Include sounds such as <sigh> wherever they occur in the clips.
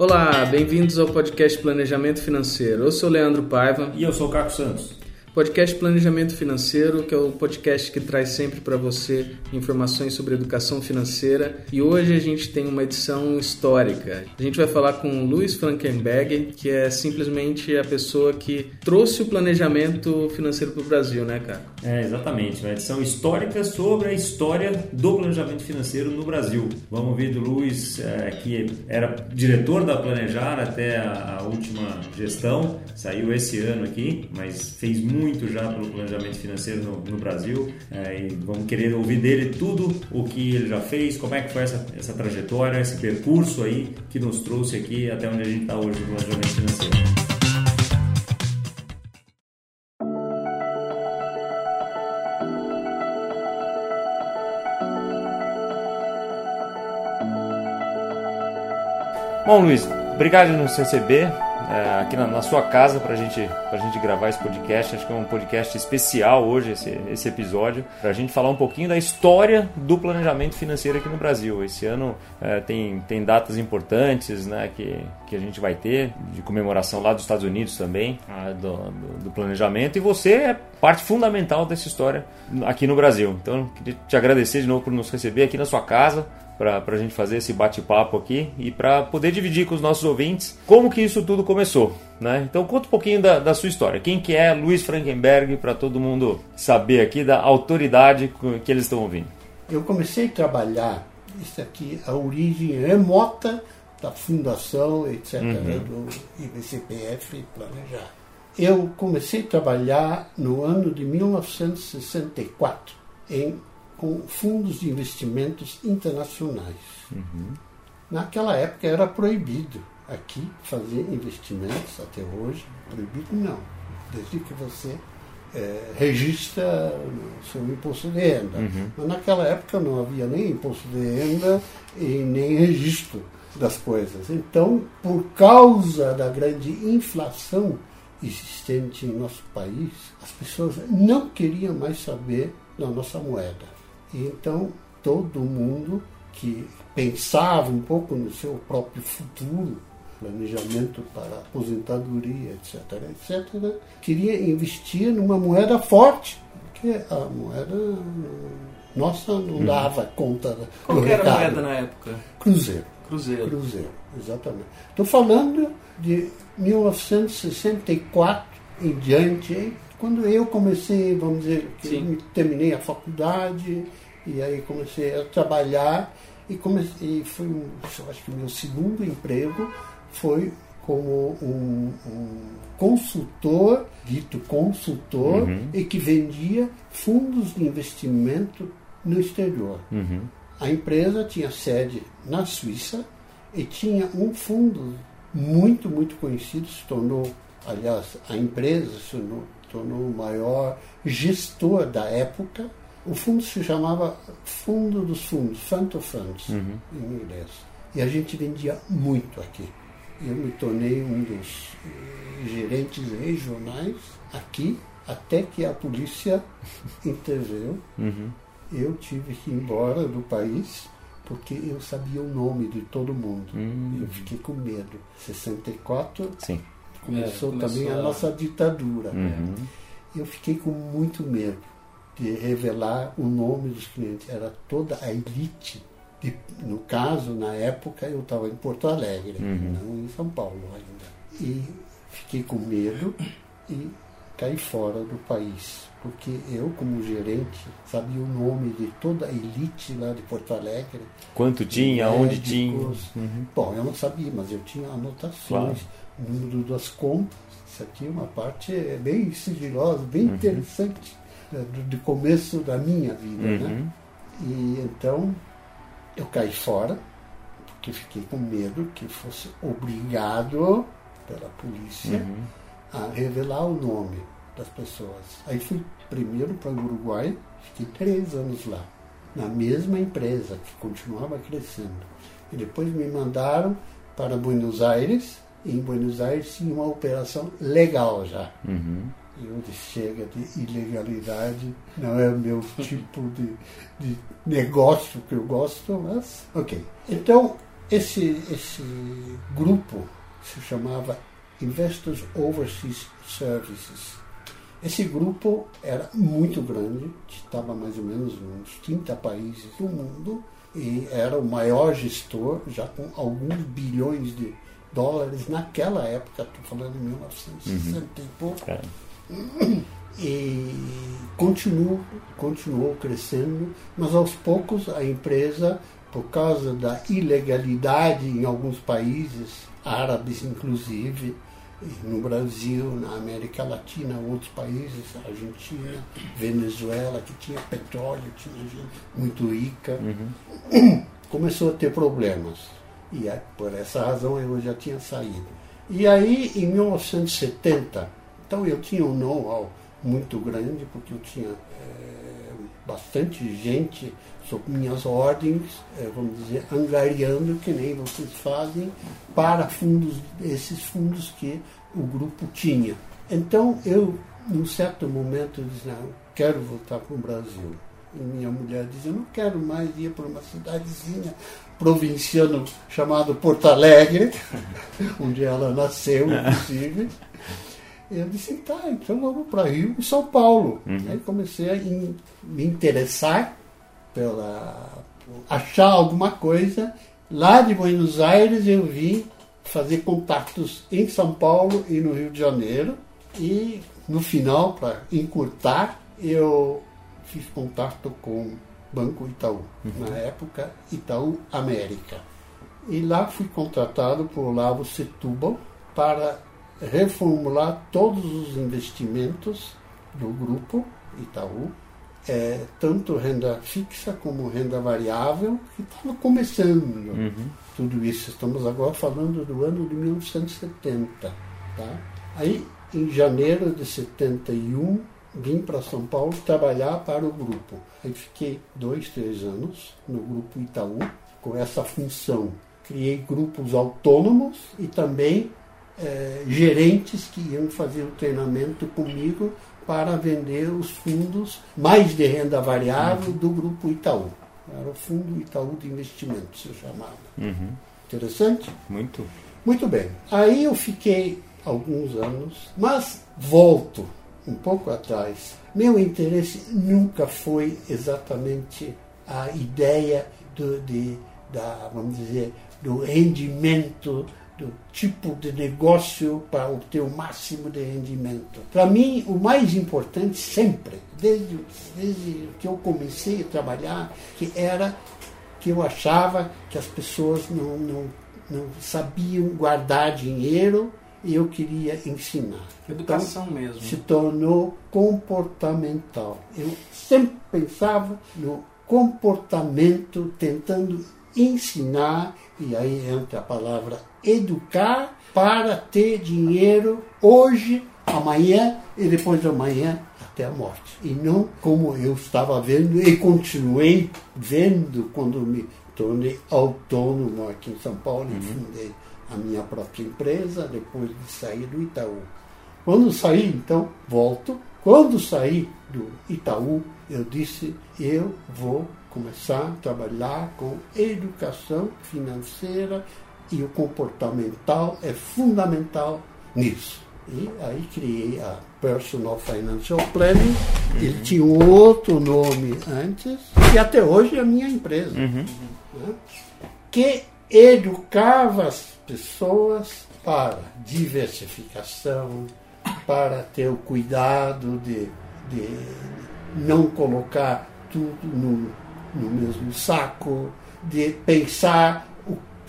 Olá, bem-vindos ao podcast Planejamento Financeiro. Eu sou Leandro Paiva. E eu sou o Caco Santos. Podcast Planejamento Financeiro, que é o podcast que traz sempre para você informações sobre educação financeira. E hoje a gente tem uma edição histórica. A gente vai falar com Luiz Frankenberg, que é simplesmente a pessoa que trouxe o planejamento financeiro para o Brasil, né, cara? É, exatamente. Uma edição histórica sobre a história do planejamento financeiro no Brasil. Vamos ver do Luiz, é, que era diretor da Planejar até a, a última gestão. Saiu esse ano aqui, mas fez muito muito já pelo planejamento financeiro no, no Brasil é, e vamos querer ouvir dele tudo o que ele já fez, como é que foi essa, essa trajetória, esse percurso aí que nos trouxe aqui até onde a gente está hoje no planejamento financeiro. Bom, Luiz, obrigado nos receber é, aqui na, na, sua casa para gente, a gente gravar esse podcast. Acho que é um podcast especial hoje, esse, esse episódio, para a gente falar um pouquinho da história do planejamento financeiro aqui no Brasil. Esse ano é, tem, tem datas importantes né, que, que a gente vai ter, de comemoração lá dos Estados Unidos também, do, do, do planejamento, e você é parte fundamental dessa história aqui no Brasil. Então, queria te agradecer de novo por nos receber aqui na sua casa para a gente fazer esse bate-papo aqui e para poder dividir com os nossos ouvintes como que isso tudo começou. Né? Então conta um pouquinho da, da sua história. Quem que é Luiz Frankenberg para todo mundo saber aqui da autoridade que eles estão ouvindo. Eu comecei a trabalhar, isso aqui, a origem remota da fundação, etc., uhum. do IBCPF Planejar. Eu comecei a trabalhar no ano de 1964 em com fundos de investimentos internacionais. Uhum. Naquela época era proibido aqui fazer investimentos, até hoje, proibido não, desde que você é, registra o seu imposto de renda. Uhum. Mas naquela época não havia nem imposto de renda e nem registro das coisas. Então, por causa da grande inflação existente em nosso país, as pessoas não queriam mais saber da nossa moeda. Então, todo mundo que pensava um pouco no seu próprio futuro, planejamento para aposentadoria, etc., etc., queria investir numa moeda forte, porque a moeda nossa não uhum. dava conta do Qual era a moeda na época? Cruzeiro. Cruzeiro. Cruzeiro, exatamente. Estou falando de 1964 em diante, quando eu comecei, vamos dizer, terminei a faculdade e aí comecei a trabalhar e, comecei, e foi, um, acho que meu segundo emprego foi como um, um consultor, dito consultor, uhum. e que vendia fundos de investimento no exterior. Uhum. A empresa tinha sede na Suíça e tinha um fundo muito, muito conhecido, se tornou, aliás, a empresa se tornou tornou o maior gestor da época. O fundo se chamava Fundo dos Fundos, Fund of Funds, uhum. em inglês. E a gente vendia muito aqui. Eu me tornei um dos eh, gerentes regionais aqui, até que a polícia <laughs> interveio. Uhum. Eu tive que ir embora do país porque eu sabia o nome de todo mundo. Uhum. Eu fiquei com medo. 64, Sim começou, é, começou também a, a nossa ditadura. Uhum. Eu fiquei com muito medo de revelar o nome dos clientes. Era toda a elite. De, no caso, na época, eu estava em Porto Alegre, uhum. não em São Paulo ainda. E fiquei com medo e caí fora do país. Porque eu, como gerente, sabia o nome de toda a elite lá de Porto Alegre. Quanto tinha, médicos. onde tinha? Uhum. Bom, eu não sabia, mas eu tinha anotações. Claro número das contas. Isso aqui é uma parte bem sigilosa, bem uhum. interessante do, do, começo da minha vida. Né? Uhum. Né? E então eu caí fora, porque fiquei com medo que fosse obrigado pela polícia uhum. a revelar o nome das pessoas. Aí fui primeiro para o Uruguai, fiquei três anos lá, na mesma empresa que continuava crescendo. E depois me mandaram para Buenos Aires, em Buenos Aires tinha uma operação legal já. Uhum. Onde chega de ilegalidade, não é o meu <laughs> tipo de, de negócio que eu gosto, mas ok. Então, esse, esse grupo se chamava Investors Overseas Services. Esse grupo era muito grande, estava mais ou menos uns 30 países do mundo e era o maior gestor, já com alguns bilhões de dólares naquela época, estou falando em 1960 uhum. e pouco. É. E continuou, continuou crescendo, mas aos poucos a empresa, por causa da ilegalidade em alguns países, árabes inclusive, no Brasil, na América Latina, outros países, Argentina, Venezuela, que tinha petróleo, tinha gente muito rica, uhum. <coughs> começou a ter problemas. E por essa razão eu já tinha saído. E aí, em 1970, então eu tinha um know-how muito grande, porque eu tinha é, bastante gente sob minhas ordens, é, vamos dizer, angariando, que nem vocês fazem, para fundos, esses fundos que o grupo tinha. Então eu, num certo momento, disse, não, quero voltar para o Brasil. E minha mulher dizia, eu não quero mais ir para uma cidadezinha provinciana chamada Porto Alegre, <laughs> onde ela nasceu, inclusive. Eu disse, tá, então vamos para Rio e São Paulo. Uhum. Aí comecei a in, me interessar pela achar alguma coisa. Lá de Buenos Aires eu vim fazer contatos em São Paulo e no Rio de Janeiro. E no final, para encurtar, eu fiz contato com Banco Itaú, uhum. na época Itaú América. E lá fui contratado por Olavo Setúbal para reformular todos os investimentos do grupo Itaú é, tanto renda fixa como renda variável, que estava começando uhum. tudo isso. Estamos agora falando do ano de 1970. Tá? Aí, em janeiro de 71, vim para São Paulo trabalhar para o grupo. Aí fiquei dois, três anos no grupo Itaú, com essa função. Criei grupos autônomos e também é, gerentes que iam fazer o treinamento comigo para vender os fundos mais de renda variável uhum. do grupo Itaú. Era o Fundo Itaú de Investimentos, se chamava. Uhum. Interessante? Muito. Muito bem. Aí eu fiquei alguns anos, mas volto um pouco atrás. Meu interesse nunca foi exatamente a ideia do, de, da, vamos dizer, do rendimento do tipo de negócio para obter o máximo de rendimento. Para mim, o mais importante sempre, desde, desde que eu comecei a trabalhar, que era que eu achava que as pessoas não, não, não sabiam guardar dinheiro e eu queria ensinar. Educação então, mesmo. Se tornou comportamental. Eu sempre pensava no comportamento, tentando ensinar, e aí entra a palavra educar para ter dinheiro hoje, amanhã e depois de amanhã até a morte. E não como eu estava vendo e continuei vendo quando me tornei autônomo aqui em São Paulo e uhum. fundei a minha própria empresa depois de sair do Itaú. Quando saí, então, volto. Quando saí do Itaú, eu disse: eu vou começar a trabalhar com educação financeira e o comportamental é fundamental nisso. E aí criei a Personal Financial Planning, uhum. ele tinha um outro nome antes, e até hoje é a minha empresa, uhum. né? que educava as pessoas para diversificação, para ter o cuidado de, de não colocar tudo no, no mesmo saco, de pensar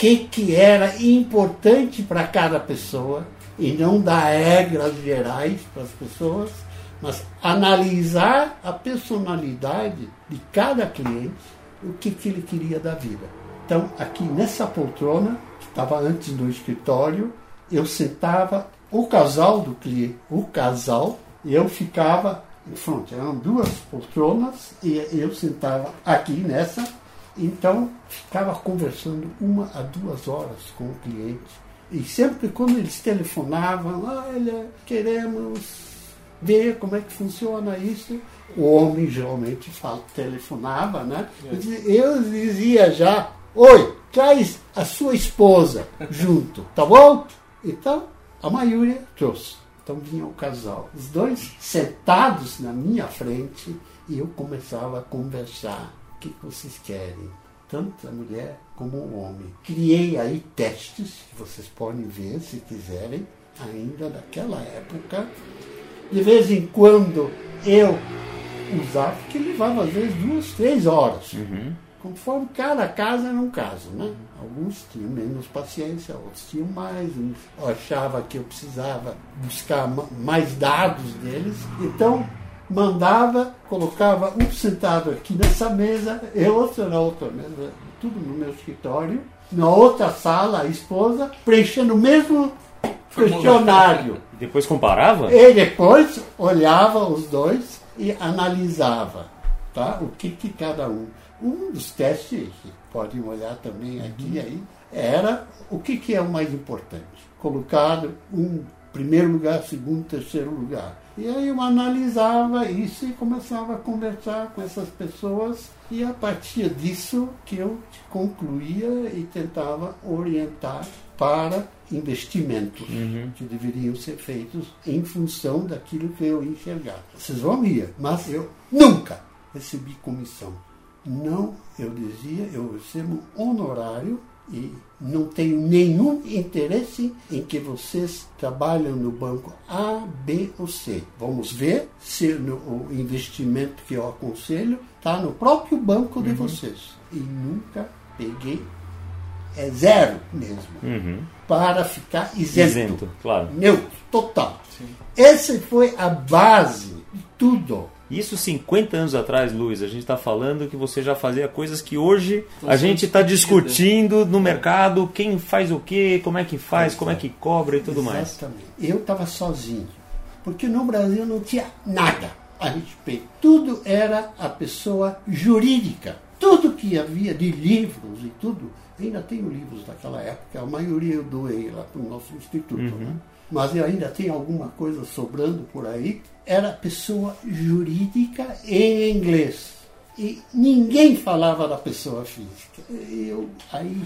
que, que era importante para cada pessoa e não dar regras gerais para as pessoas, mas analisar a personalidade de cada cliente, o que, que ele queria da vida. Então, aqui nessa poltrona, que estava antes do escritório, eu sentava o casal do cliente, o casal, e eu ficava em frente. Eram duas poltronas e eu sentava aqui nessa então, ficava conversando uma a duas horas com o cliente. E sempre quando eles telefonavam, olha, queremos ver como é que funciona isso. O homem geralmente fala, telefonava, né? Eu dizia já Oi, traz a sua esposa junto, tá bom? Então, a maioria trouxe. Então vinha o casal, os dois sentados na minha frente e eu começava a conversar. O que vocês querem? Tanto a mulher como o homem. Criei aí testes, que vocês podem ver se quiserem, ainda daquela época. De vez em quando eu usava, que levava às vezes duas, três horas. Uhum. Conforme cada casa era um caso, né? Alguns tinham menos paciência, outros tinham mais. Eu achava que eu precisava buscar mais dados deles. Então, mandava, colocava um sentado aqui nessa mesa, e outro na outra mesa, tudo no meu escritório. Na outra sala, a esposa, preenchendo o mesmo questionário. <laughs> Depois comparava? E depois olhava os dois e analisava tá? o que, que cada um. Um dos testes, que podem olhar também aqui uhum. aí, era o que, que é o mais importante. Colocado um primeiro lugar, segundo, terceiro lugar. E aí eu analisava isso e começava a conversar com essas pessoas e a partir disso que eu concluía e tentava orientar para investimentos uhum. que deveriam ser feitos em função daquilo que eu enxergava. Vocês vão rir, mas eu nunca recebi comissão. Não, eu dizia, eu recebo honorário e não tenho nenhum interesse em que vocês trabalhem no banco A, B ou C. Vamos ver se no, o investimento que eu aconselho está no próprio banco uhum. de vocês. E nunca peguei, é zero mesmo, uhum. para ficar isento. Isento, claro. Neutro, total. Sim. Essa foi a base de tudo isso 50 anos atrás, Luiz, a gente está falando que você já fazia coisas que hoje a gente está discutindo no mercado, quem faz o quê, como é que faz, como é que cobra e tudo mais. Exatamente. Eu estava sozinho, porque no Brasil não tinha nada a respeito. Tudo era a pessoa jurídica. Tudo que havia de livros e tudo, ainda tenho livros daquela época, a maioria eu doei lá para o nosso instituto. Uhum. Né? mas ainda tem alguma coisa sobrando por aí, era pessoa jurídica em inglês. E ninguém falava da pessoa física. Eu aí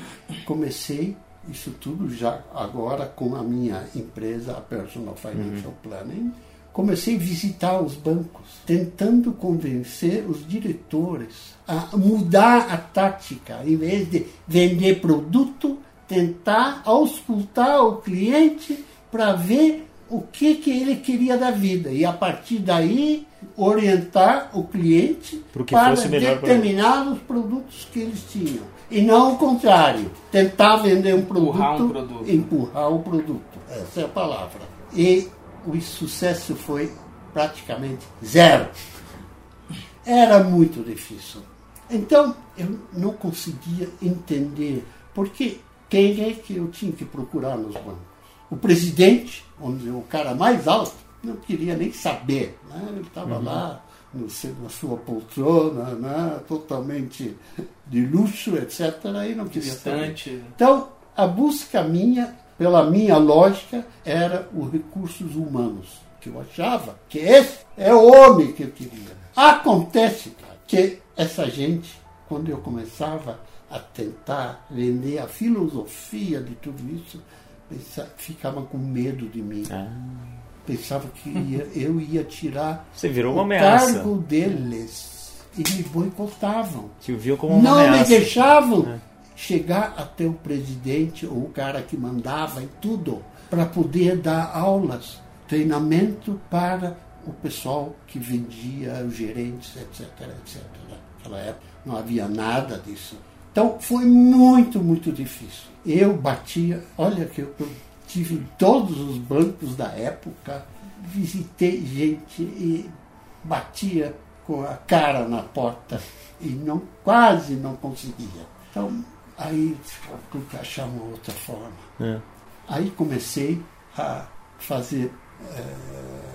comecei isso tudo já agora com a minha empresa, a Personal Financial uhum. Planning. Comecei a visitar os bancos, tentando convencer os diretores a mudar a tática, em vez de vender produto, tentar auscultar o cliente para ver o que, que ele queria da vida e a partir daí orientar o cliente para determinados produtos que eles tinham. E não o contrário, tentar vender um produto, empurrar, um produto. empurrar o produto. Essa é a palavra. E o sucesso foi praticamente zero. Era muito difícil. Então eu não conseguia entender porque quem é que eu tinha que procurar nos bancos o presidente, onde o cara mais alto, não queria nem saber. Né? Ele estava uhum. lá no, na sua poltrona, né? totalmente de luxo, etc. E não queria Distante. saber. Então, a busca minha, pela minha lógica, era os recursos humanos. Que eu achava que esse é o homem que eu queria. Acontece que essa gente, quando eu começava a tentar vender a filosofia de tudo isso, pensava, ficava com medo de mim. Ah. Pensava que ia, <laughs> eu ia tirar Você virou uma o ameaça. cargo deles. E me boicotavam. Te viu como uma Não ameaça. me deixavam é. Chegar até o presidente ou o cara que mandava em tudo para poder dar aulas, treinamento para o pessoal que vendia, os gerentes, etc, etc. Naquela época não havia nada disso. Então foi muito, muito difícil. Eu batia, olha que eu, eu tive todos os bancos da época, visitei gente e batia com a cara na porta e não quase não conseguia. Então aí tive que achar uma outra forma. É. Aí comecei a fazer é,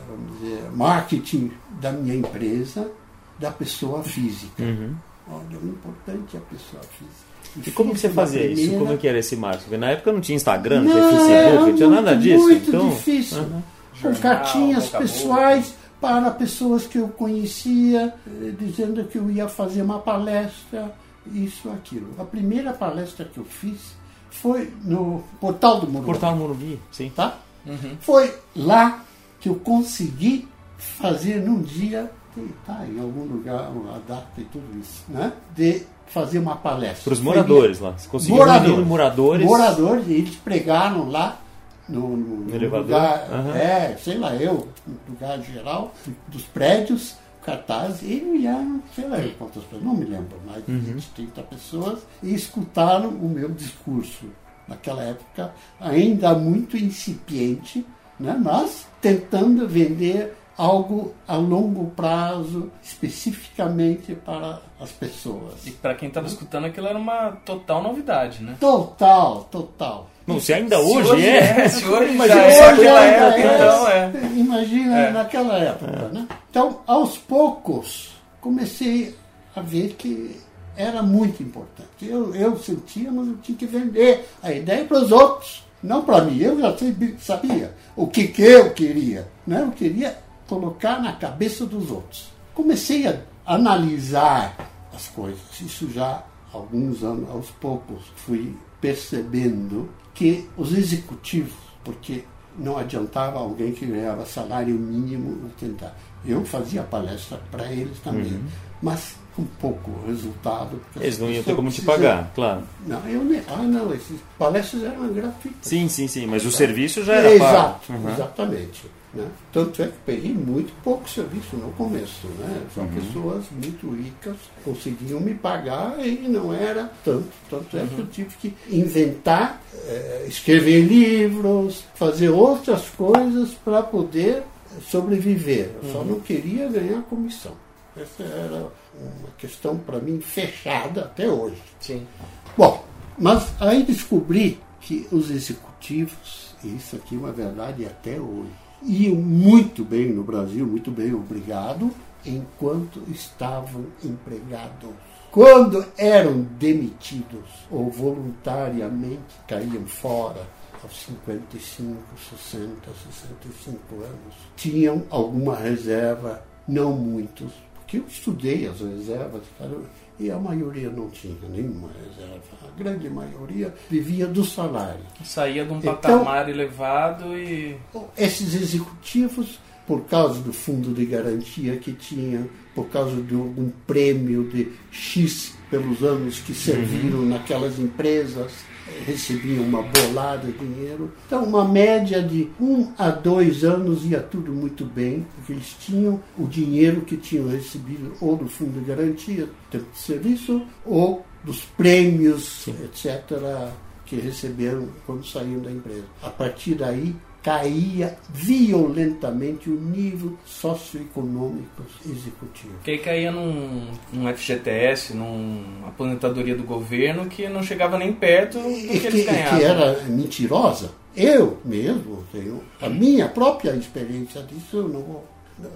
vamos dizer, marketing da minha empresa, da pessoa física. Uhum. Olha, o importante é a pessoa física. E como que você fazia primeira... isso? Como que era esse marketing? Porque na época não tinha Instagram, não, tinha Facebook, não tinha nada disso. Muito então... difícil. Uhum. Com cartinhas pessoais para pessoas que eu conhecia, eh, dizendo que eu ia fazer uma palestra isso, aquilo. A primeira palestra que eu fiz foi no Portal do Morumbi. Portal do Morumbi, sim. Tá? Uhum. Foi lá que eu consegui fazer num dia, tá em algum lugar, a data e tudo isso, né? De fazer uma palestra. Para os moradores lá. Você conseguiu moradores, moradores. Moradores, e eles pregaram lá no, no, no elevador. lugar, uhum. é, sei lá, eu, no lugar geral dos prédios, cartaz, e iam, sei lá quantas pessoas, não me lembro, mais de uhum. 20, 30 pessoas, e escutaram o meu discurso. Naquela época, ainda muito incipiente, né, mas tentando vender algo a longo prazo, especificamente para as pessoas. E para quem estava escutando, aquilo era uma total novidade, né? Total, total. Não, se ainda se hoje, hoje, é. é se hoje imagina já é naquela época, é. então é. Imagina é. naquela época, né? Então, aos poucos, comecei a ver que era muito importante. Eu, eu sentia, mas eu tinha que vender a ideia para os outros, não para mim. Eu já sabia o que, que eu queria. Né? Eu queria colocar na cabeça dos outros. Comecei a analisar as coisas. Isso já alguns anos, aos poucos, fui percebendo que os executivos, porque não adiantava alguém que ganhava salário mínimo tentar. Eu fazia palestra para eles também, uhum. mas com pouco resultado. Eles não iam ter como te pagar, claro. Não, eu nem, ah, não, esses palestras eram gratuitas. Sim, sim, sim, mas o serviço já era Exato, pago. Uhum. Exatamente. Né? Tanto é que peguei muito pouco serviço no começo. Né? São uhum. pessoas muito ricas, conseguiam me pagar e não era tanto. Tanto é uhum. que eu tive que inventar, é, escrever livros, fazer outras coisas para poder sobreviver. Eu só uhum. não queria ganhar comissão. Essa era uma questão para mim fechada até hoje. Sim. Bom, mas aí descobri que os executivos, e isso aqui é uma verdade até hoje, iam muito bem no Brasil, muito bem, obrigado, enquanto estavam empregados. Quando eram demitidos ou voluntariamente caíam fora, aos 55, 60, 65 anos, tinham alguma reserva, não muitos, porque eu estudei as reservas, cara, e a maioria não tinha nenhuma reserva. A grande maioria vivia do salário. Saía de um então, patamar elevado e. Esses executivos, por causa do fundo de garantia que tinham, por causa de algum prêmio de X pelos anos que serviram uhum. naquelas empresas, recebiam uma bolada de dinheiro. Então, uma média de um a dois anos ia tudo muito bem, porque eles tinham o dinheiro que tinham recebido ou do fundo de garantia, tempo de serviço, ou dos prêmios, Sim. etc., que receberam quando saíram da empresa. A partir daí, caía violentamente o nível socioeconômico executivo. Que aí caía num, num FGTS, numa aposentadoria do governo que não chegava nem perto do que, que eles ganhavam. que era mentirosa. Eu mesmo tenho a minha própria experiência disso, eu não vou.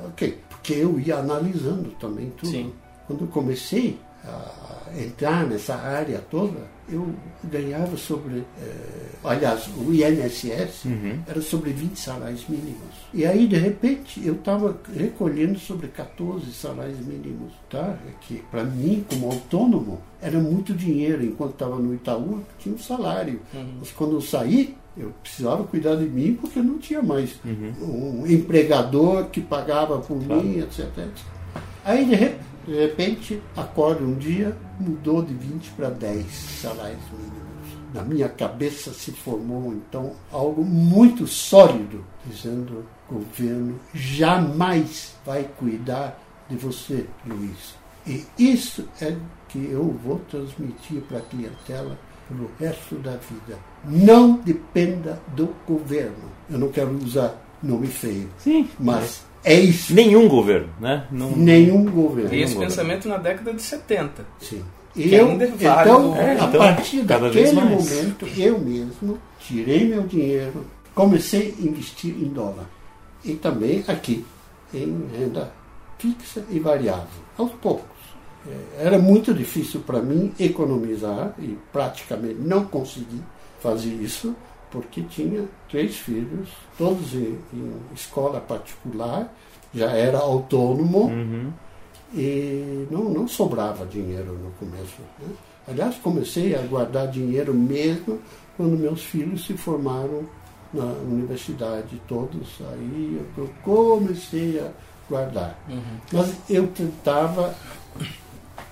Ok, porque eu ia analisando também tudo. Sim. Quando comecei a entrar nessa área toda, eu ganhava sobre, eh, aliás, o INSS uhum. era sobre 20 salários mínimos. E aí, de repente, eu estava recolhendo sobre 14 salários mínimos, tá? Que para mim, como autônomo, era muito dinheiro. Enquanto estava no Itaú, tinha um salário. Uhum. Mas quando eu saí, eu precisava cuidar de mim porque não tinha mais uhum. um empregador que pagava por claro. mim, etc, etc. Aí, de repente, de repente, acorda um dia, mudou de 20 para 10 salários mínimos. Na minha cabeça se formou então algo muito sólido, dizendo: o governo jamais vai cuidar de você, Luiz. E isso é que eu vou transmitir para a clientela pelo resto da vida. Não dependa do governo. Eu não quero usar nome feio, Sim, mas é isso. Nenhum governo, né? Não... Nenhum governo. E esse pensamento na década de 70. Sim. Eu, então, é, então, a partir daquele momento, eu mesmo tirei meu dinheiro, comecei a investir em dólar. E também aqui, em renda fixa e variável, aos poucos. É, era muito difícil para mim economizar e praticamente não consegui fazer isso porque tinha três filhos, todos em, em escola particular, já era autônomo. Uhum. E não, não sobrava dinheiro no começo. Né? Aliás, comecei a guardar dinheiro mesmo quando meus filhos se formaram na universidade, todos. Aí eu comecei a guardar. Uhum. Mas eu tentava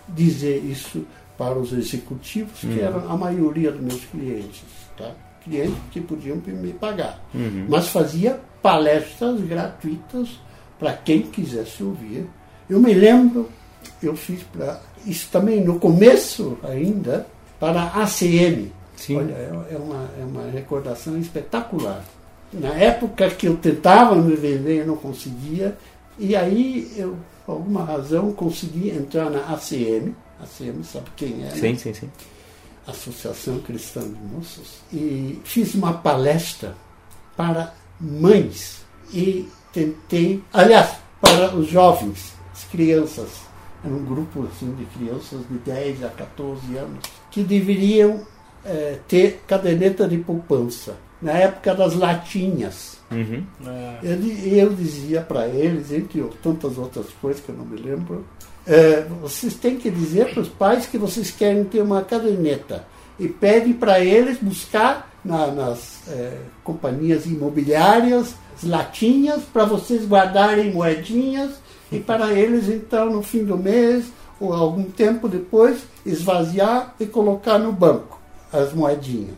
dizer isso para os executivos, que uhum. eram a maioria dos meus clientes. Tá? Clientes que podiam me pagar. Uhum. Mas fazia palestras gratuitas para quem quisesse ouvir. Eu me lembro, eu fiz para isso também no começo ainda, para a ACM. Sim. Olha, é, é uma, é uma recordação espetacular. Na época que eu tentava me vender, eu não conseguia. E aí, eu, por alguma razão, consegui entrar na ACM. ACM, sabe quem é? Sim, né? sim, sim. Associação Cristã de Moços. E fiz uma palestra para mães. E tentei, aliás, para os jovens, as crianças. Era um grupo assim, de crianças de 10 a 14 anos que deveriam é, ter caderneta de poupança. Na época das latinhas. Uhum. É. Eu, eu dizia para eles, entre tantas outras coisas que eu não me lembro, é, vocês têm que dizer para os pais que vocês querem ter uma caderneta e pede para eles buscar na, nas é, companhias imobiliárias latinhas para vocês guardarem moedinhas e para eles então no fim do mês ou algum tempo depois esvaziar e colocar no banco as moedinhas.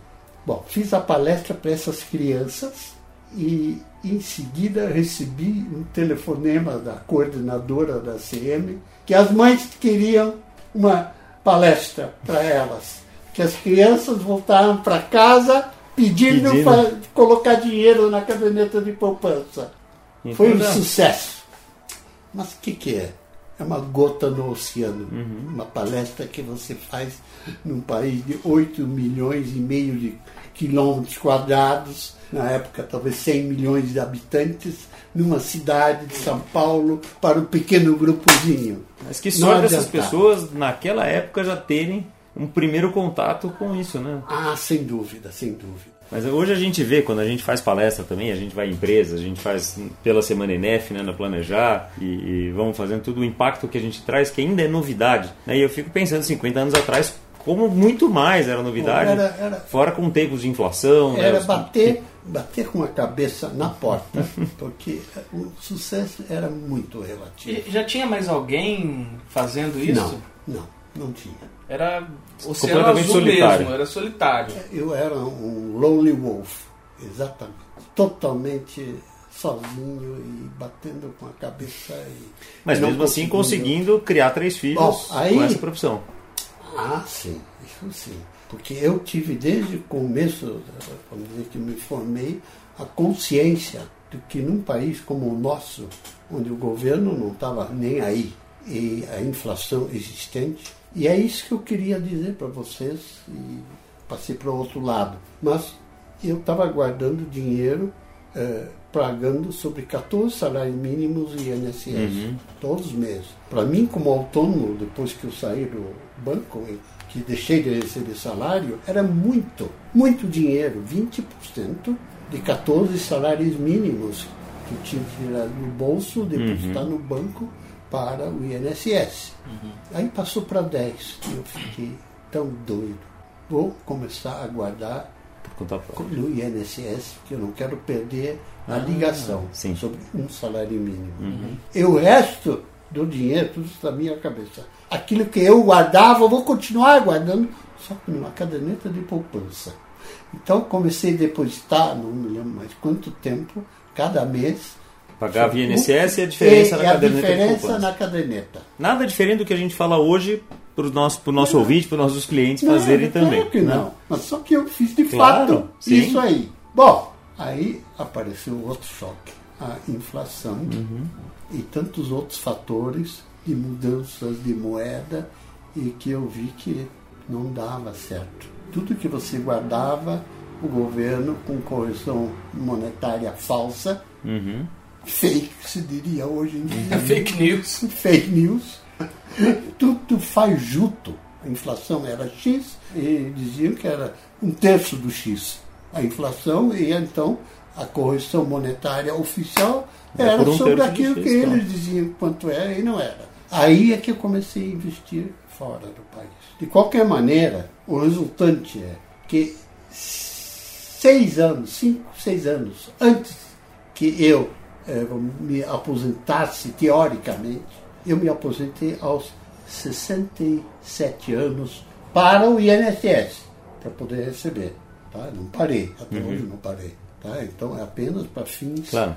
Bom, fiz a palestra para essas crianças e em seguida recebi um telefonema da coordenadora da CM que as mães queriam uma palestra para elas, que as crianças voltaram para casa pedindo, pedindo. para colocar dinheiro na caderneta de poupança. Então, Foi um sucesso. Mas o que, que é? É uma gota no oceano. Uhum. Uma palestra que você faz num país de 8 milhões e meio de quilômetros quadrados, na época talvez 100 milhões de habitantes, numa cidade de São Paulo, para um pequeno grupozinho. Mas que sorte essas pessoas naquela época já terem um primeiro contato com isso, né? Ah, sem dúvida, sem dúvida. Mas hoje a gente vê, quando a gente faz palestra também, a gente vai em empresas, a gente faz pela Semana ENEF, né, na Planejar, e, e, vamos fazendo tudo o impacto que a gente traz, que ainda é novidade. Né? E eu fico pensando, 50 anos atrás, como muito mais era novidade, era, era, fora com tempos de inflação. Né, era né, bater, bater com a cabeça na porta, <laughs> porque o sucesso era muito relativo. E já tinha mais alguém fazendo isso? Não, não, não tinha. Era oceano azul solitário. mesmo, era solitário. Eu era um lonely wolf, exatamente. Totalmente sozinho e batendo com a cabeça. E Mas mesmo assim conseguindo criar três filhos Bom, aí, com essa profissão. Ah, sim, isso sim. Porque eu tive desde o começo, vamos dizer que me formei, a consciência de que num país como o nosso, onde o governo não estava nem aí, e a inflação existente, e é isso que eu queria dizer para vocês, e passei para o outro lado. Mas eu estava guardando dinheiro, eh, pagando sobre 14 salários mínimos e INSS, uhum. todos os meses. Para mim, como autônomo, depois que eu saí do banco, que deixei de receber salário, era muito, muito dinheiro, 20% de 14 salários mínimos que eu tinha que tirar no bolso, depositar uhum. no banco para o INSS. Uhum. Aí passou para 10 e eu fiquei tão doido. Vou começar a guardar no INSS, porque eu não quero perder a ah, ligação sim. sobre um salário mínimo. Uhum. E o resto do dinheiro, tudo está na minha cabeça. Aquilo que eu guardava, eu vou continuar guardando, só que numa caderneta de poupança. Então comecei a depositar, não me lembro mais quanto tempo, cada mês, Pagava INSS e a diferença e na caderneta. A diferença na caderneta. Nada diferente do que a gente fala hoje para o nosso, pro nosso ouvinte, para os nossos clientes não, fazerem claro também. que não. Né? Mas só que eu fiz de claro, fato sim. isso aí. Bom, aí apareceu outro choque. A inflação uhum. e tantos outros fatores de mudanças de moeda e que eu vi que não dava certo. Tudo que você guardava, o governo, com correção monetária falsa, uhum fake, se diria hoje em dia. <laughs> fake news. Fake news. Tudo faz junto. A inflação era X e diziam que era um terço do X. A inflação e então a correção monetária oficial era um sobre aquilo que eles diziam quanto era e não era. Aí é que eu comecei a investir fora do país. De qualquer maneira, o resultante é que seis anos, cinco, seis anos antes que eu eh, me aposentasse teoricamente, eu me aposentei aos 67 anos para o INSS, para poder receber. Tá? Não parei, até uhum. hoje não parei. Tá? Então é apenas para fins claro.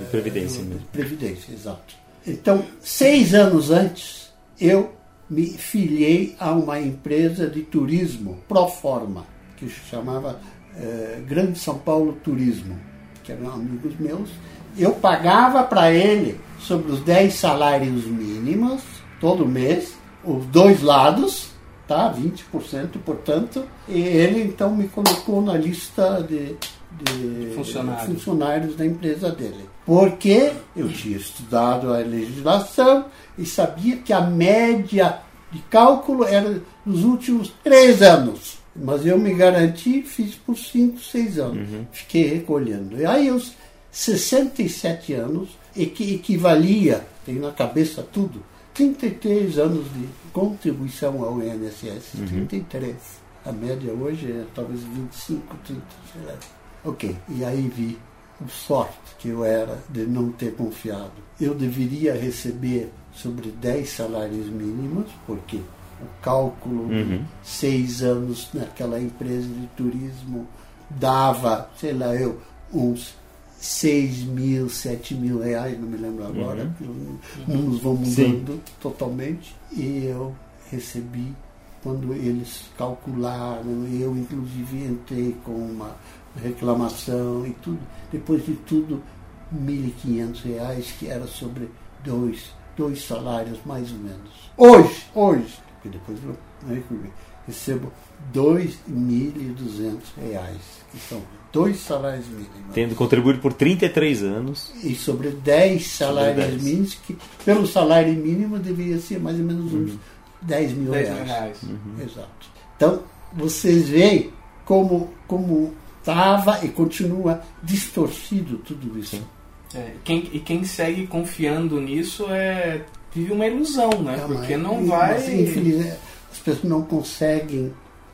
de previdência. De previdência, exato. Então, seis anos antes, eu me filiei a uma empresa de turismo pro forma, que se chamava eh, Grande São Paulo Turismo, que eram amigos meus. Eu pagava para ele sobre os 10 salários mínimos todo mês, os dois lados, tá? 20%, portanto, e ele então me colocou na lista de, de funcionários. funcionários da empresa dele. Porque eu tinha estudado a legislação e sabia que a média de cálculo era nos últimos três anos. Mas eu me garanti, fiz por cinco, seis anos. Uhum. Fiquei recolhendo. E aí, aos 67 anos, que equivalia, tenho na cabeça tudo, 33 anos de contribuição ao INSS. Uhum. 33. A média hoje é talvez 25, 30, sei lá. Ok. E aí vi o sorte que eu era de não ter confiado. Eu deveria receber sobre 10 salários mínimos, porque o cálculo uhum. de seis anos naquela empresa de turismo dava, sei lá eu, uns 6 mil, 7 mil reais, não me lembro agora, uhum. os números vão mudando Sim. totalmente. E eu recebi, quando eles calcularam, eu inclusive entrei com uma reclamação e tudo, depois de tudo, 1.500 reais, que era sobre dois, dois salários mais ou menos. Hoje, hoje, porque depois eu recebo 2.200 reais, que são dois salários mínimos. Tendo contribuído por 33 anos. E sobre 10 salários sobre 10. mínimos, que pelo salário mínimo deveria ser mais ou menos uns uhum. 10 mil 10 reais. reais. Uhum. Exato. Então, vocês veem como como estava e continua distorcido tudo isso. É, quem, e quem segue confiando nisso é vive uma ilusão, né? Calma, Porque não vai. Mas, as pessoas não conseguem,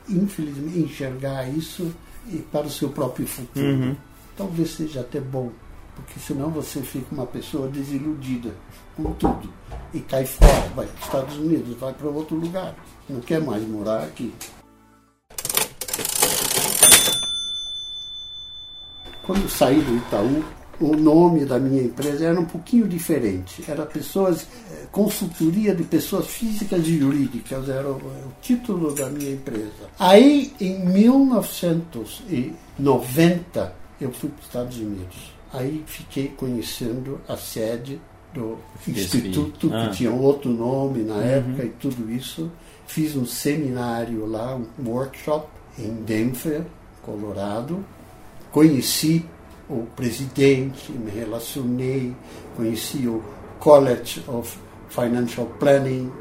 infelizmente, enxergar isso e para o seu próprio futuro. Uhum. Talvez seja até bom, porque senão você fica uma pessoa desiludida com tudo e cai fora, vai para os Estados Unidos, vai para outro lugar, não quer mais morar aqui. Quando saí do Itaú, o nome da minha empresa era um pouquinho diferente. Era pessoas, eh, consultoria de pessoas físicas e jurídicas, era o, o título da minha empresa. Aí, em 1990, eu fui para os Estados Unidos. Aí fiquei conhecendo a sede do instituto, ah. que tinha outro nome na uhum. época e tudo isso. Fiz um seminário lá, um workshop em Denver, Colorado. Conheci o presidente, me relacionei, conheci o College of Financial Planning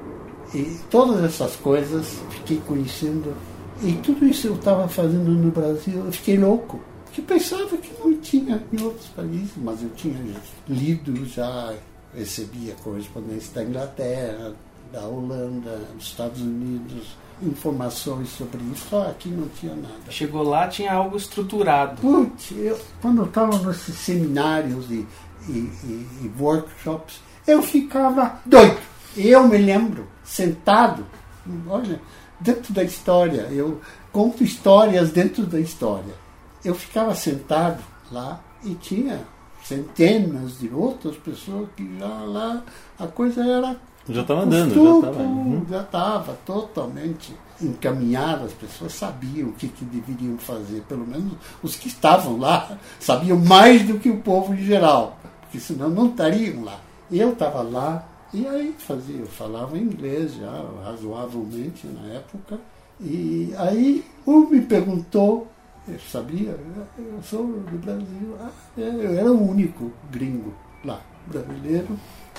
e todas essas coisas fiquei conhecendo. E tudo isso eu estava fazendo no Brasil, eu fiquei louco. Porque pensava que não tinha em outros países, mas eu tinha lido já, recebia correspondência da Inglaterra, da Holanda, dos Estados Unidos, informações sobre isso, só aqui não tinha nada. Chegou lá, tinha algo estruturado. Putz, eu, quando eu estava nesses seminários e, e, e, e, workshops, eu ficava doido. Eu me lembro, sentado, olha, dentro da história, eu conto histórias dentro da história. Eu ficava sentado lá e tinha centenas de outras pessoas que já lá a coisa era já estava andando, já estava. Uhum. Já estava totalmente encaminhado, as pessoas sabiam o que, que deveriam fazer, pelo menos os que estavam lá sabiam mais do que o povo em geral, porque senão não estariam lá. Eu estava lá e aí fazia, eu falava inglês já razoavelmente na época, e aí um me perguntou, eu sabia, eu sou do Brasil, ah, é, eu era o único gringo lá, brasileiro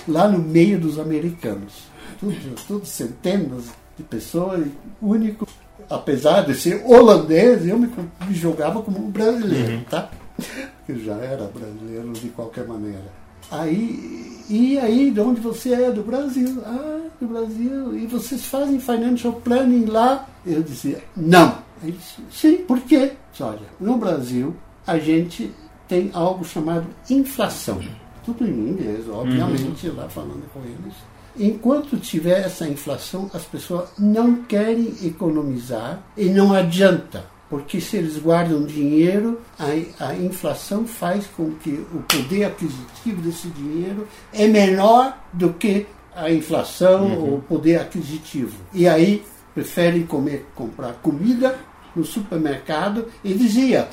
lá no meio dos americanos. Tudo, tudo centenas de pessoas, único. Apesar de ser holandês, eu me, me jogava como um brasileiro, uhum. tá? Eu já era brasileiro de qualquer maneira. Aí, e aí, de onde você é? Do Brasil. Ah, do Brasil. E vocês fazem financial planning lá? Eu dizia, não. Ele disse, sim, por quê? Disse, Olha, no Brasil a gente tem algo chamado inflação. Tudo em inglês, obviamente, uhum. lá falando com eles. Enquanto tiver essa inflação, as pessoas não querem economizar e não adianta porque se eles guardam dinheiro, a, a inflação faz com que o poder aquisitivo desse dinheiro é menor do que a inflação uhum. ou o poder aquisitivo. E aí preferem comer, comprar comida no supermercado e dizia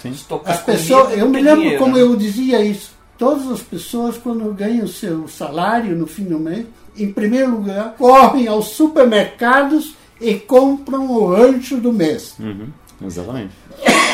as pessoas eu me lembro dinheiro, como eu dizia isso todas as pessoas quando ganham seu salário no fim do mês em primeiro lugar correm aos supermercados e compram o rancho do mês uhum. Exatamente.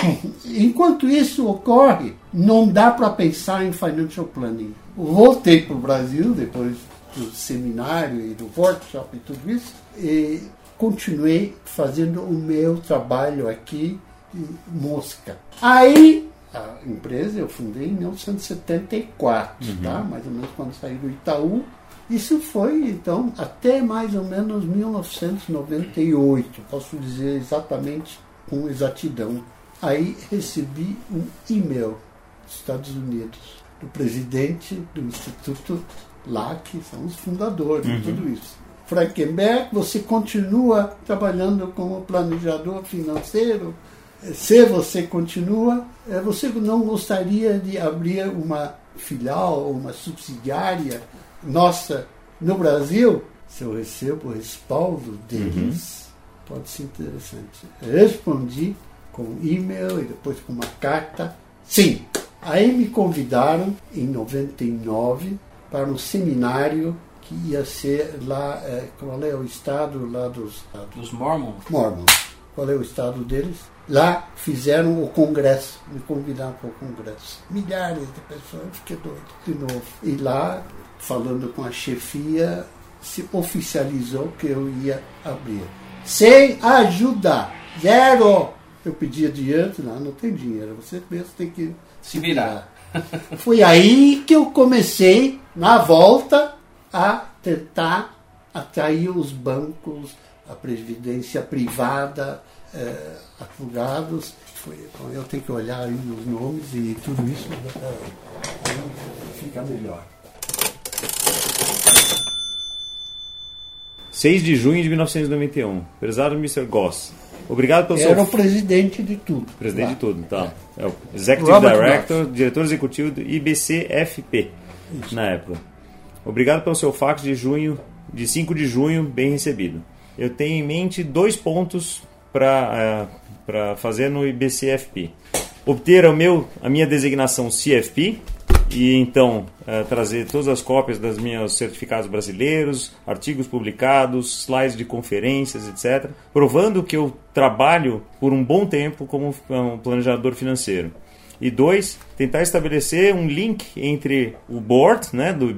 <coughs> Enquanto isso ocorre, não dá para pensar em financial planning. Voltei para o Brasil depois do seminário e do workshop e tudo isso e continuei fazendo o meu trabalho aqui em Mosca. Aí a empresa eu fundei em 1974, uhum. tá? mais ou menos quando saí do Itaú. Isso foi, então, até mais ou menos 1998, posso dizer exatamente com exatidão. Aí recebi um e-mail dos Estados Unidos, do presidente do Instituto lá, que são os fundadores uhum. de tudo isso. Frankenberg, você continua trabalhando como planejador financeiro? Se você continua, eh, você não gostaria de abrir uma filial, uma subsidiária nossa no Brasil? Se eu recebo o respaldo deles, uhum pode ser interessante. Respondi com e-mail e depois com uma carta. Sim. Aí me convidaram em 99 para um seminário que ia ser lá, é, qual é o estado lá dos... Dos Mormons? Mormons. Qual é o estado deles? Lá fizeram o congresso, me convidaram para o congresso. Milhares de pessoas, eu fiquei doido de novo. E lá, falando com a chefia, se oficializou que eu ia abrir sem ajuda. Zero. Eu pedi adiante, não, não tem dinheiro, você mesmo tem que se virar. <laughs> Foi aí que eu comecei, na volta, a tentar atrair os bancos, a previdência privada, eh, advogados. Eu tenho que olhar aí os nomes e tudo isso fica melhor. 6 de junho de 1991. Prezado Mr. Goss. Obrigado pelo Era seu... o presidente de tudo. Presidente lá. de tudo, tá. É. é o Executive Robert Director, Goss. diretor executivo do IBCFP Isso. na época. Obrigado pelo seu fax de junho, de 5 de junho, bem recebido. Eu tenho em mente dois pontos para uh, é, fazer no IBCFP. Obter o meu, a minha designação CFP, e então é, trazer todas as cópias das minhas certificados brasileiros, artigos publicados, slides de conferências, etc., provando que eu trabalho por um bom tempo como um planejador financeiro. E dois, tentar estabelecer um link entre o board né, do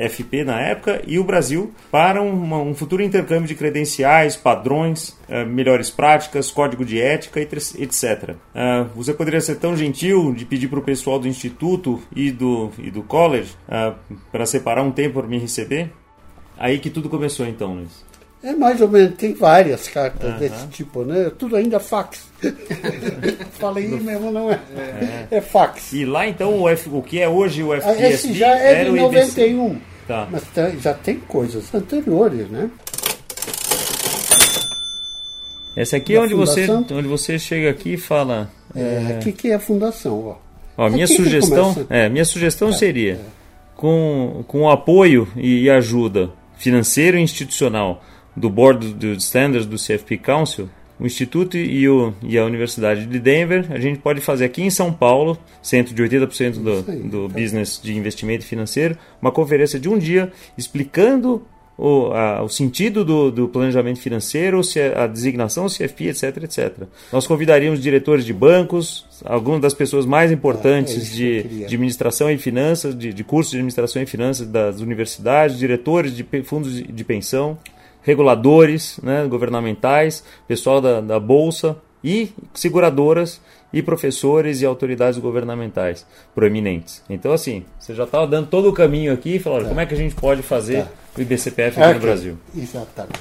IBCFP na época e o Brasil para um, um futuro intercâmbio de credenciais, padrões, uh, melhores práticas, código de ética, etc. Uh, eh, você poderia ser tão gentil de pedir para o pessoal do Instituto e do, e do College uh, para separar um tempo para me receber? Aí que tudo começou então, Luiz. É mais ou menos, tem várias cartas desse tipo, né? Tudo ainda fax. <laughs> Falei mesmo, não é. é. É fax. E lá então o, F, o que é hoje o FPSB Esse já é de 91. Tá. Mas tá, já tem coisas anteriores, né? Essa aqui é onde você, onde você chega aqui e fala. É, é... Aqui que é a fundação, ó. ó minha, sugestão, é, minha sugestão é, seria, é. com, com apoio e ajuda financeiro e institucional do Board de Standards do CFP Council, o Instituto e, o, e a Universidade de Denver, a gente pode fazer aqui em São Paulo, centro de 80% do, do tá. business de investimento financeiro, uma conferência de um dia explicando o, a, o sentido do, do, planejamento financeiro, se a designação, o CFP, etc, etc. Nós convidaríamos diretores de bancos, algumas das pessoas mais importantes ah, é de, de, administração e finanças, de, de cursos de administração e finanças das universidades, diretores de fundos de, de pensão reguladores né, governamentais, pessoal da, da Bolsa e seguradoras e professores e autoridades governamentais proeminentes. Então, assim, você já estava dando todo o caminho aqui e falando, tá. como é que a gente pode fazer tá. o IBCPF aqui, aqui no Brasil? Exatamente.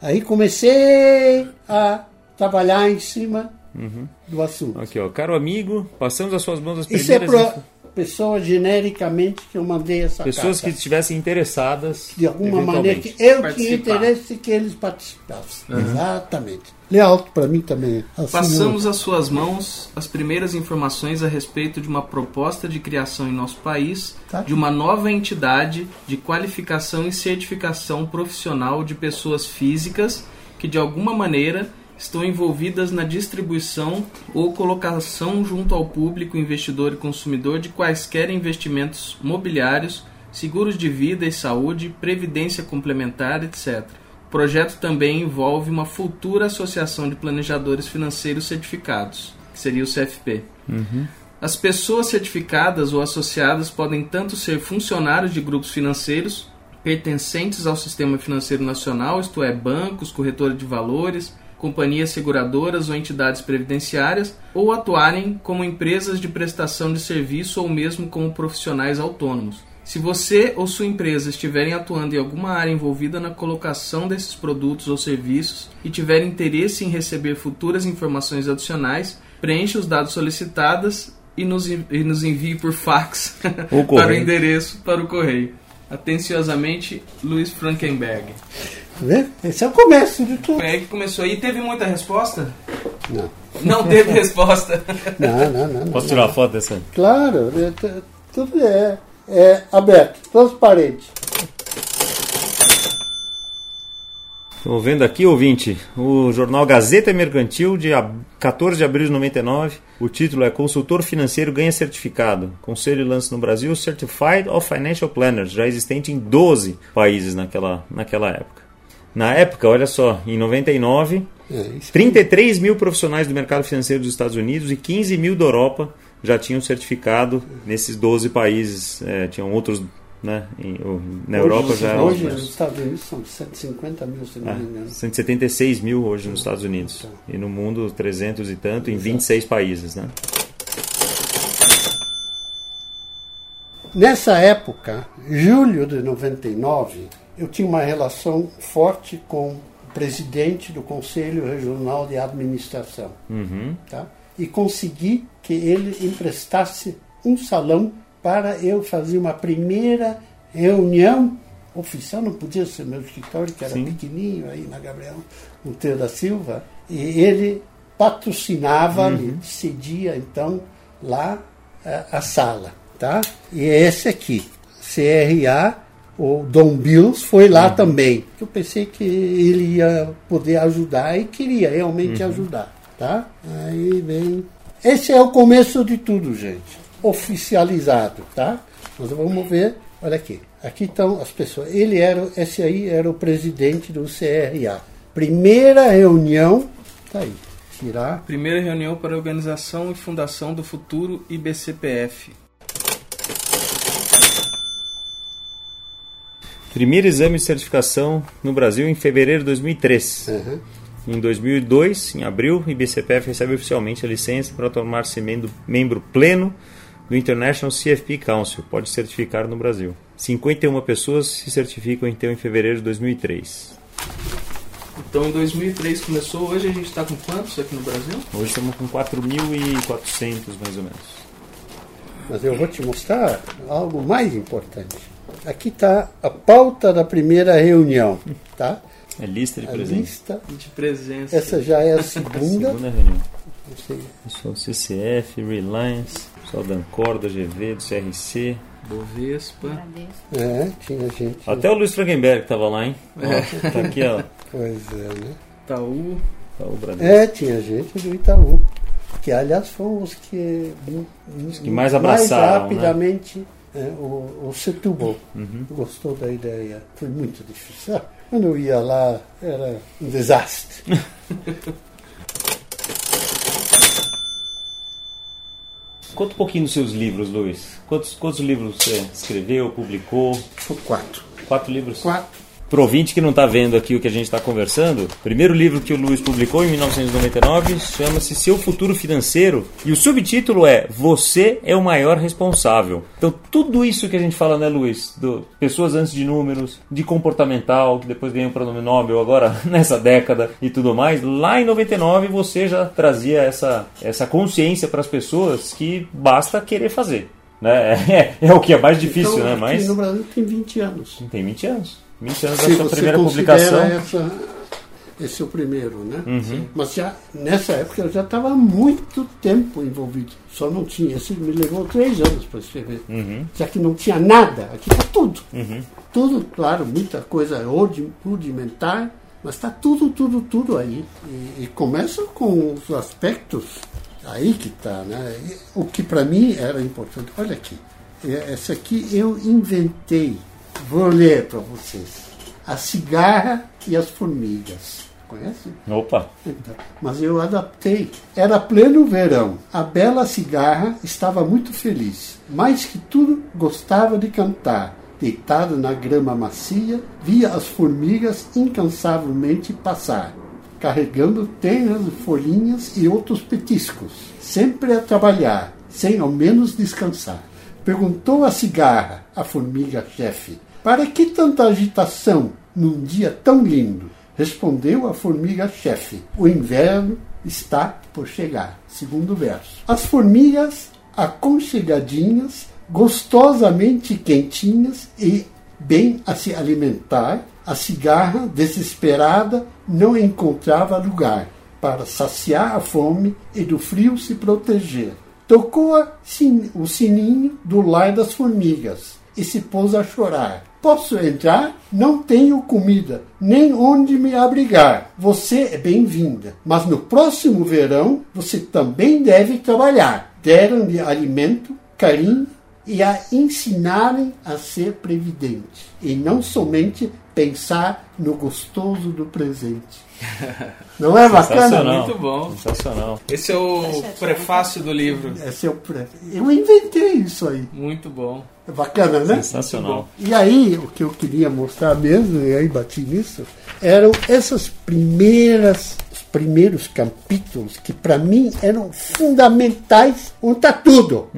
Aí comecei a trabalhar em cima uhum. do assunto. Aqui, ó, caro amigo, passamos as suas mãos as primeiras... Isso é pro pessoas genericamente que eu mandei essa Pessoas carta. que estivessem interessadas. De alguma maneira que eu tinha interesse que eles participassem. Uhum. Exatamente. Lealto para mim também. Assim, Passamos às suas mãos as primeiras informações a respeito de uma proposta de criação em nosso país tá. de uma nova entidade de qualificação e certificação profissional de pessoas físicas que de alguma maneira estão envolvidas na distribuição ou colocação junto ao público, investidor e consumidor de quaisquer investimentos mobiliários, seguros de vida e saúde, previdência complementar, etc. O projeto também envolve uma futura associação de planejadores financeiros certificados, que seria o CFP. Uhum. As pessoas certificadas ou associadas podem tanto ser funcionários de grupos financeiros pertencentes ao sistema financeiro nacional, isto é, bancos, corretores de valores, companhias seguradoras ou entidades previdenciárias, ou atuarem como empresas de prestação de serviço ou mesmo como profissionais autônomos. Se você ou sua empresa estiverem atuando em alguma área envolvida na colocação desses produtos ou serviços e tiver interesse em receber futuras informações adicionais, preencha os dados solicitados e nos, e nos envie por fax <laughs> o para o endereço para o correio. Atenciosamente, Luiz Frankenberg. Vê? Esse é o começo de tudo. Foi aí que começou. E teve muita resposta? Não. Não <laughs> teve resposta? não, não, não. Posso tirar uma foto dessa? Claro, é, tudo é, é aberto, transparente. Estou vendo aqui, ouvinte, o jornal Gazeta Mercantil, de 14 de abril de 99. O título é Consultor Financeiro Ganha Certificado. Conselho lança no Brasil Certified of Financial Planners, já existente em 12 países naquela, naquela época. Na época, olha só, em 99, é, 33 mil profissionais do mercado financeiro dos Estados Unidos e 15 mil da Europa já tinham certificado nesses 12 países. É, tinham outros, né? Em, na hoje, Europa já Hoje nos Estados Unidos são 150 mil, se não me engano. 176 mil hoje nos Estados Unidos. Então. E no mundo, 300 e tanto, em 26 países, né? Nessa época, julho de 99, eu tinha uma relação forte com o presidente do Conselho Regional de Administração. Uhum. Tá? E consegui que ele emprestasse um salão para eu fazer uma primeira reunião oficial, não podia ser meu escritório, que era Sim. pequenininho, aí na Gabriel Monteiro da Silva, e ele patrocinava, uhum. cedia então lá a, eh, a sala. Tá? E é esse aqui, CRA o Dom Bills foi lá uhum. também. Eu pensei que ele ia poder ajudar e queria realmente uhum. ajudar, tá? Aí vem. Esse é o começo de tudo, gente. Oficializado, tá? Nós vamos ver. Olha aqui. Aqui estão as pessoas. Ele era, esse aí era o presidente do CRA. Primeira reunião, tá aí. Tirar. Primeira reunião para a organização e fundação do futuro IBCPF. Primeiro exame de certificação no Brasil em fevereiro de 2003. Uhum. Em 2002, em abril, o IBCPF recebe oficialmente a licença para tornar-se membro, membro pleno do International CFP Council. Pode certificar no Brasil. 51 pessoas se certificam então em fevereiro de 2003. Então em 2003 começou, hoje a gente está com quantos aqui no Brasil? Hoje estamos com 4.400 mais ou menos. Mas eu vou te mostrar algo mais importante. Aqui está a pauta da primeira reunião, tá? É lista de presença. Lista de presença. Essa já é a segunda. segunda reunião. Pessoal do CCF, Reliance, pessoal da Ancor, da GV, do CRC. Bovespa. É, tinha gente. Até o Luiz Frankenberg estava lá, hein? É. Tá aqui, ó. Pois é, né? Itaú. Itaú Bradesco. É, tinha gente do Itaú. Que aliás foram os que, os que mais abraçaram. Mais né? rapidamente. Né? É, o, o Setúbal uhum. gostou da ideia. Foi muito difícil. Ah, quando eu ia lá, era um desastre. <laughs> Conta um pouquinho dos seus livros, Luiz. Quantos, quantos livros você escreveu, publicou? Quatro. Quatro livros? Quatro. Pro ouvinte que não está vendo aqui o que a gente está conversando, o primeiro livro que o Luiz publicou em 1999 chama-se Seu Futuro Financeiro e o subtítulo é Você é o Maior Responsável. Então, tudo isso que a gente fala, né, Luiz? Do, pessoas antes de números, de comportamental, que depois ganhou o pronome Nobel agora <laughs> nessa década e tudo mais, lá em 99 você já trazia essa, essa consciência para as pessoas que basta querer fazer. Né? <laughs> É, é, o que é mais difícil, então, né? Mas no Brasil tem 20 anos. Tem 20 anos. 20 anos Se da sua você primeira considera publicação. Essa, esse é o primeiro, né? Uhum. Mas já nessa época eu já estava muito tempo envolvido. Só não tinha. Esse me levou três anos para escrever. Uhum. Já que não tinha nada. Aqui está tudo. Uhum. Tudo, claro, muita coisa rudi- rudimentar, mas está tudo, tudo, tudo aí. E, e começa com os aspectos aí que está, né? E O que para mim era importante. Olha aqui, É, essa aqui eu inventei. Vou ler para vocês. A cigarra e as formigas. Conhece? Opa! Então, mas eu adaptei. Era pleno verão. A bela cigarra estava muito feliz. Mais que tudo, gostava de cantar. Deitada na grama macia, via as formigas incansavelmente passar, carregando tenras folhinhas e outros petiscos, sempre a trabalhar, sem ao menos descansar. Perguntou a cigarra, a formiga-chefe, para que tanta agitação num dia tão lindo? Respondeu a formiga-chefe: O inverno está por chegar. Segundo verso. As formigas, aconchegadinhas, gostosamente quentinhas e bem a se alimentar, a cigarra, desesperada, não encontrava lugar para saciar a fome e do frio se proteger. Tocou o sininho do lar das formigas e se pôs a chorar. Posso entrar? Não tenho comida, nem onde me abrigar. Você é bem-vinda, mas no próximo verão você também deve trabalhar. Deram-lhe alimento, carinho e a ensinarem a ser previdente e não somente pensar no gostoso do presente. <laughs> Não é bacana? Muito bom. Sensacional. Esse é o prefácio do livro. Esse é o pre... Eu inventei isso aí. Muito bom. É bacana, né? Sensacional. E aí, o que eu queria mostrar mesmo, e aí bati nisso, eram essas primeiras, os primeiros capítulos que para mim eram fundamentais, onde está tudo.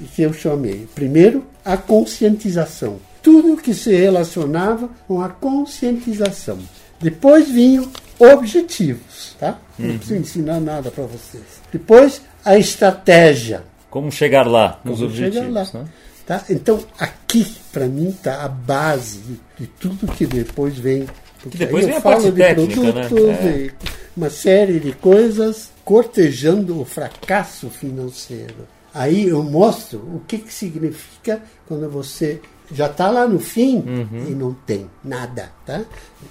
E que eu chamei. Primeiro, a conscientização. Tudo que se relacionava com a conscientização. Depois vinham objetivos, tá? Não preciso ensinar nada para vocês. Depois, a estratégia. Como chegar lá nos Como chegar objetivos, lá. né? Tá? Então, aqui, para mim, está a base de, de tudo que depois vem. Porque Que depois vem eu a parte de técnica, né? produtos É. e uma série de coisas cortejando o fracasso financeiro. Aí eu mostro o que, que significa quando você já está lá no fim Uhum. e não tem nada. Tá?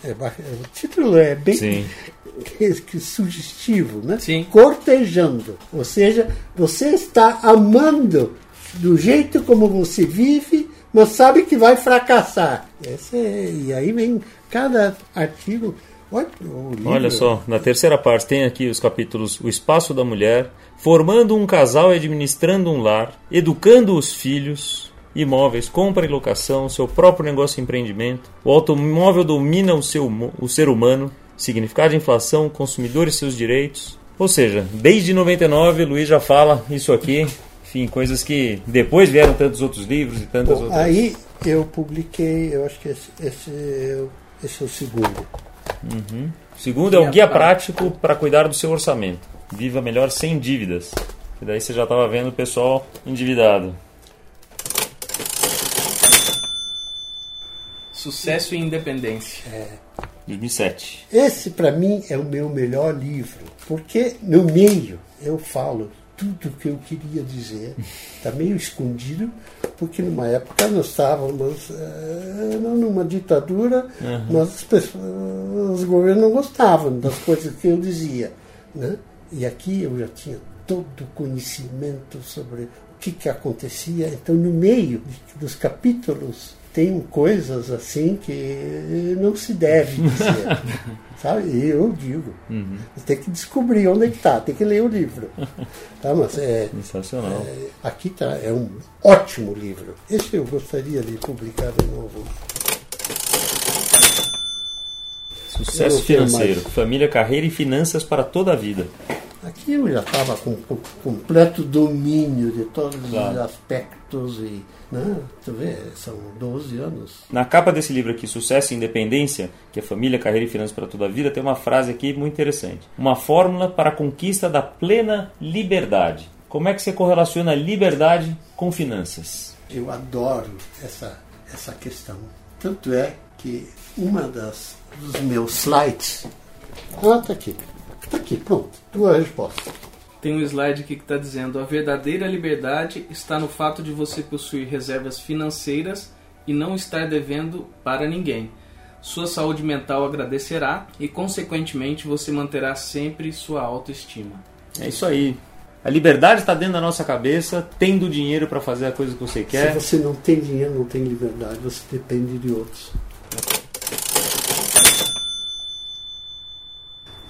É o título é bem Sim. <laughs> sugestivo, né? Sim. Cortejando. Ou seja, você está amando do jeito como você vive, mas sabe que vai fracassar. É- e aí vem cada artigo. Olha, Olha só, na terceira parte tem aqui os capítulos O Espaço da Mulher, Formando um Casal e Administrando um Lar, Educando os Filhos, Imóveis, Compra e Locação, Seu Próprio Negócio e Empreendimento, O Automóvel Domina o, seu, o Ser Humano, Significado de Inflação, Consumidor e Seus Direitos. Ou seja, desde 99 Luiz já fala isso aqui, enfim, coisas que depois vieram tantos outros livros e tantas Bom, outras... aí eu publiquei, eu acho que esse, esse, é o- esse é o segundo. O segundo é um guia prático para cuidar do seu orçamento. Viva melhor sem dívidas. E daí você já estava vendo o pessoal endividado. Sucesso e independência. 2007. Esse, para mim, é o meu melhor livro, porque no meio eu falo tudo o que eu queria dizer. Está <laughs> meio escondido, porque numa época nós estávamos não numa ditadura, mas as pessoas, os governos não gostavam das coisas que eu dizia. Né? E aqui eu já tinha todo o conhecimento sobre o que, que acontecia. Então, no meio dos capítulos, tem coisas assim que não se deve dizer. <laughs> sabe? E eu digo. Tem que descobrir onde é que está, tem que ler o livro. Tá? Mas é, Sensacional. é, aqui tá, é um ótimo livro. Esse eu gostaria de publicar de novo. Sucesso financeiro, família, carreira e finanças para toda a vida. Aqui eu já estava com, com, completo domínio de todos claro. os aspectos e, né, tu vê, são 12 anos. Na capa desse livro aqui, Sucesso e Independência, que é Família, Carreira e Finanças para toda a Vida, tem uma frase aqui muito interessante. Uma fórmula para a conquista da plena liberdade. Como é que você correlaciona liberdade com finanças? Eu adoro essa, essa questão. Tanto é que uma das dos meus slides. Ah, tá aqui. Tá aqui, pronto. Tua resposta. Tem um slide aqui que está dizendo: a verdadeira liberdade está no fato de você possuir reservas financeiras e não estar devendo para ninguém. Sua saúde mental agradecerá e, consequentemente, você manterá sempre sua autoestima. É isso aí. A liberdade está dentro da nossa cabeça, tendo dinheiro para fazer a coisa que você quer. Se você não tem dinheiro, não tem liberdade, você depende de outros.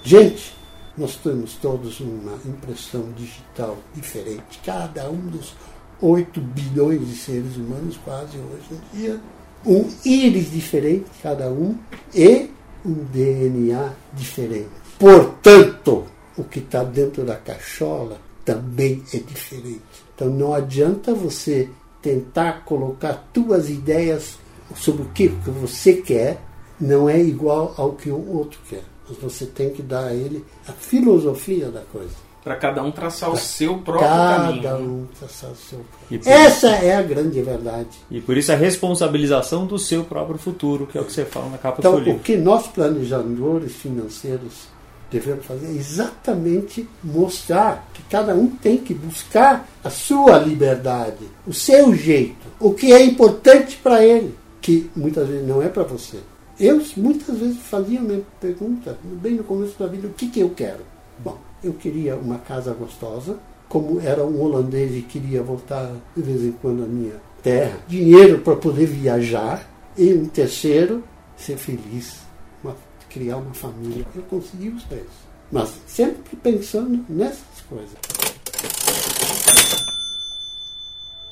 Gente, nós temos todos uma impressão digital diferente. Cada um dos 8 bilhões de seres humanos, quase hoje em dia, um íris diferente, cada um, e um DNA diferente. Portanto, o que está dentro da cachola também é diferente. Então não adianta você tentar colocar tuas ideias sobre o que você quer, não é igual ao que o outro quer. Mas você tem que dar a ele a filosofia da coisa. Para cada um traçar pra o seu próprio cada caminho. Cada um traçar o seu próprio. Essa é a grande verdade. E por isso a responsabilização do seu próprio futuro, que é o que você fala na capa então, do seu livro. O que nós planejadores financeiros devemos fazer é exatamente mostrar que cada um tem que buscar a sua liberdade, o seu jeito, o que é importante para ele, que muitas vezes não é para você. Eu muitas vezes fazia a minha pergunta, bem no começo da vida, o que, que eu quero? Bom, eu queria uma casa gostosa, como era um holandês e queria voltar de vez em quando à minha terra, dinheiro para poder viajar, e um terceiro, ser feliz, uma, criar uma família. Eu consegui os três, mas sempre pensando nessas coisas.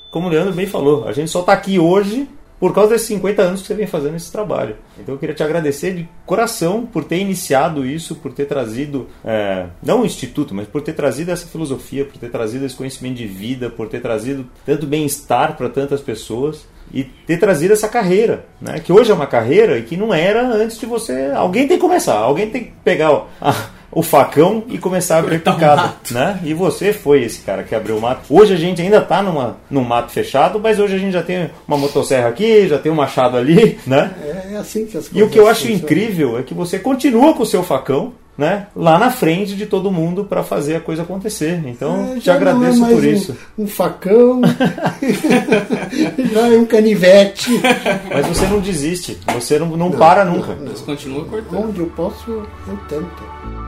Como o Leandro bem falou, a gente só está aqui hoje por causa desses 50 anos que você vem fazendo esse trabalho. Então eu queria te agradecer de coração por ter iniciado isso, por ter trazido, é, não o Instituto, mas por ter trazido essa filosofia, por ter trazido esse conhecimento de vida, por ter trazido tanto bem-estar para tantas pessoas e ter trazido essa carreira, né? que hoje é uma carreira e que não era antes de você. Alguém tem que começar, alguém tem que pegar a, o facão e começar a abrir picada, né? E você foi esse cara que abriu o mato. Hoje a gente ainda está numa, num mato fechado, mas hoje a gente já tem uma motosserra aqui, já tem um machado ali, <laughs> né? É, é assim que as coisas E o que eu acho funcionam. incrível é que você continua com o seu facão, né, lá na frente de todo mundo para fazer a coisa acontecer. Então, é, te agradeço é por um, isso. Um facão, <laughs> já é um canivete. Mas você não desiste, você não, não, não para nunca. Não, Você continua cortando. Onde eu posso, eu tento.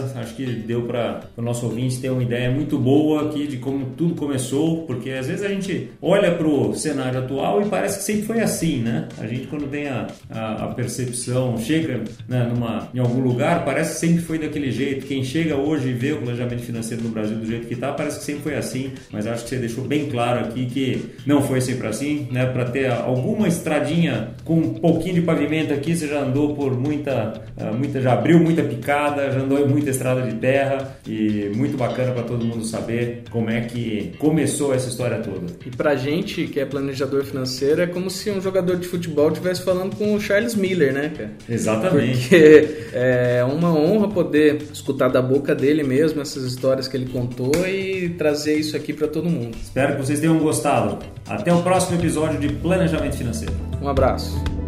of que deu para o nosso ouvinte ter uma ideia muito boa aqui de como tudo começou, porque às vezes a gente olha para o cenário atual e parece que sempre foi assim, né? A gente quando tem a, a, a percepção, chega né, numa, em algum lugar, parece que sempre foi daquele jeito. Quem chega hoje e vê o planejamento financeiro no Brasil do jeito que está, parece que sempre foi assim, mas acho que você deixou bem claro aqui que não foi sempre assim, né? Para ter alguma estradinha com um pouquinho de pavimento aqui, você já andou por muita, ah, muita já abriu muita picada, já andou em muita estrada de terra e muito bacana para todo mundo saber como é que começou essa história toda. E pra gente que é planejador financeiro é como se um jogador de futebol estivesse falando com o Charles Miller, né, cara? Exatamente. Porque é uma honra poder escutar da boca dele mesmo essas histórias que ele contou e trazer isso aqui para todo mundo. Espero que vocês tenham gostado. Até o próximo episódio de Planejamento Financeiro. Um abraço.